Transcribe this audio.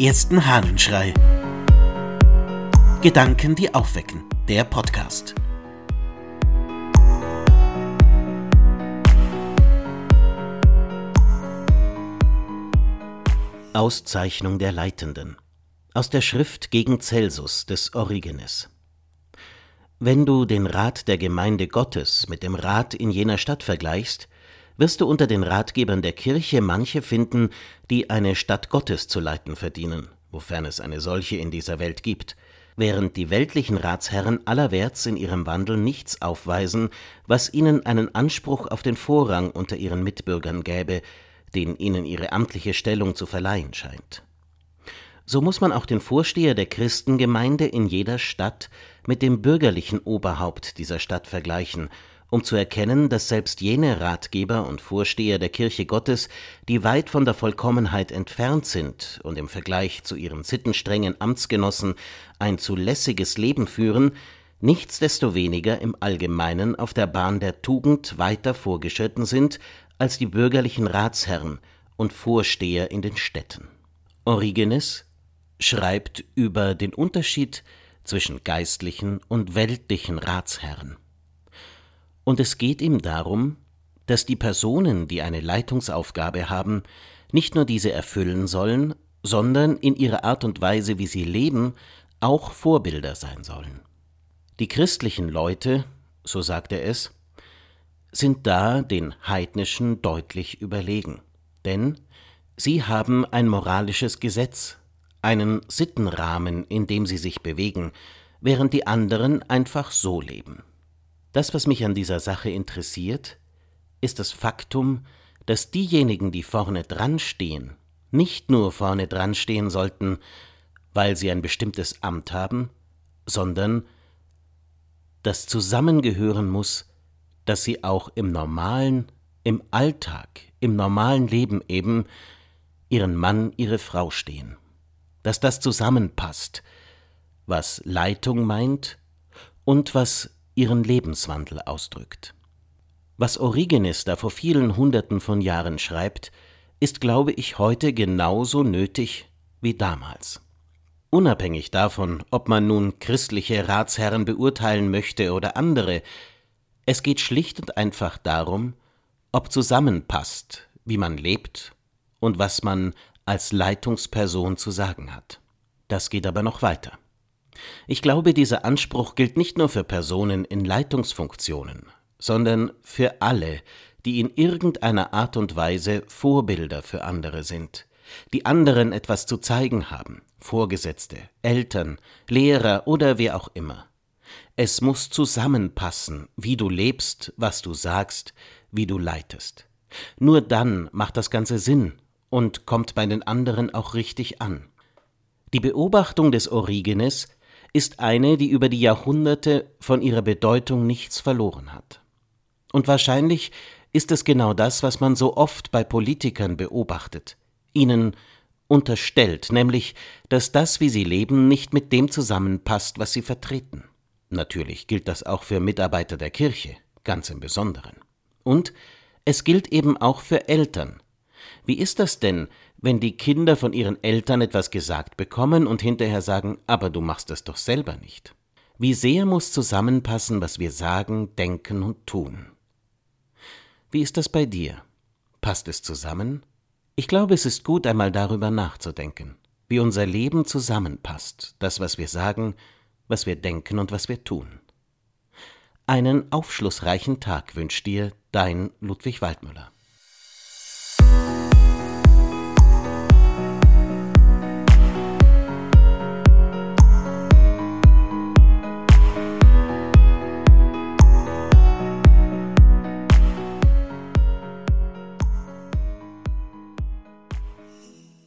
ersten Hahnenschrei. Gedanken, die aufwecken. Der Podcast. Auszeichnung der Leitenden. Aus der Schrift gegen Celsus des Origenes. Wenn du den Rat der Gemeinde Gottes mit dem Rat in jener Stadt vergleichst, wirst du unter den Ratgebern der Kirche manche finden, die eine Stadt Gottes zu leiten verdienen, wofern es eine solche in dieser Welt gibt, während die weltlichen Ratsherren allerwärts in ihrem Wandel nichts aufweisen, was ihnen einen Anspruch auf den Vorrang unter ihren Mitbürgern gäbe, den ihnen ihre amtliche Stellung zu verleihen scheint. So muss man auch den Vorsteher der Christengemeinde in jeder Stadt mit dem bürgerlichen Oberhaupt dieser Stadt vergleichen um zu erkennen, dass selbst jene Ratgeber und Vorsteher der Kirche Gottes, die weit von der Vollkommenheit entfernt sind und im Vergleich zu ihren sittenstrengen Amtsgenossen ein zu lässiges Leben führen, nichtsdestoweniger im Allgemeinen auf der Bahn der Tugend weiter vorgeschritten sind als die bürgerlichen Ratsherren und Vorsteher in den Städten. Origenes schreibt über den Unterschied zwischen geistlichen und weltlichen Ratsherren. Und es geht ihm darum, dass die Personen, die eine Leitungsaufgabe haben, nicht nur diese erfüllen sollen, sondern in ihrer Art und Weise, wie sie leben, auch Vorbilder sein sollen. Die christlichen Leute, so sagt er es, sind da den heidnischen deutlich überlegen, denn sie haben ein moralisches Gesetz, einen Sittenrahmen, in dem sie sich bewegen, während die anderen einfach so leben. Das, was mich an dieser Sache interessiert, ist das Faktum, dass diejenigen, die vorne dran stehen, nicht nur vorne dran stehen sollten, weil sie ein bestimmtes Amt haben, sondern das zusammengehören muss, dass sie auch im normalen, im Alltag, im normalen Leben eben ihren Mann, ihre Frau stehen. Dass das zusammenpasst, was Leitung meint und was ihren Lebenswandel ausdrückt. Was Origenes da vor vielen Hunderten von Jahren schreibt, ist, glaube ich, heute genauso nötig wie damals. Unabhängig davon, ob man nun christliche Ratsherren beurteilen möchte oder andere, es geht schlicht und einfach darum, ob zusammenpasst, wie man lebt und was man als Leitungsperson zu sagen hat. Das geht aber noch weiter. Ich glaube, dieser Anspruch gilt nicht nur für Personen in Leitungsfunktionen, sondern für alle, die in irgendeiner Art und Weise Vorbilder für andere sind, die anderen etwas zu zeigen haben, Vorgesetzte, Eltern, Lehrer oder wer auch immer. Es muss zusammenpassen, wie du lebst, was du sagst, wie du leitest. Nur dann macht das Ganze Sinn und kommt bei den anderen auch richtig an. Die Beobachtung des Origenes ist eine, die über die Jahrhunderte von ihrer Bedeutung nichts verloren hat. Und wahrscheinlich ist es genau das, was man so oft bei Politikern beobachtet, ihnen unterstellt, nämlich, dass das, wie sie leben, nicht mit dem zusammenpasst, was sie vertreten. Natürlich gilt das auch für Mitarbeiter der Kirche, ganz im Besonderen. Und es gilt eben auch für Eltern. Wie ist das denn, wenn die Kinder von ihren Eltern etwas gesagt bekommen und hinterher sagen, aber du machst es doch selber nicht. Wie sehr muss zusammenpassen, was wir sagen, denken und tun. Wie ist das bei dir? Passt es zusammen? Ich glaube, es ist gut, einmal darüber nachzudenken, wie unser Leben zusammenpasst, das, was wir sagen, was wir denken und was wir tun. Einen aufschlussreichen Tag wünscht dir dein Ludwig Waldmüller.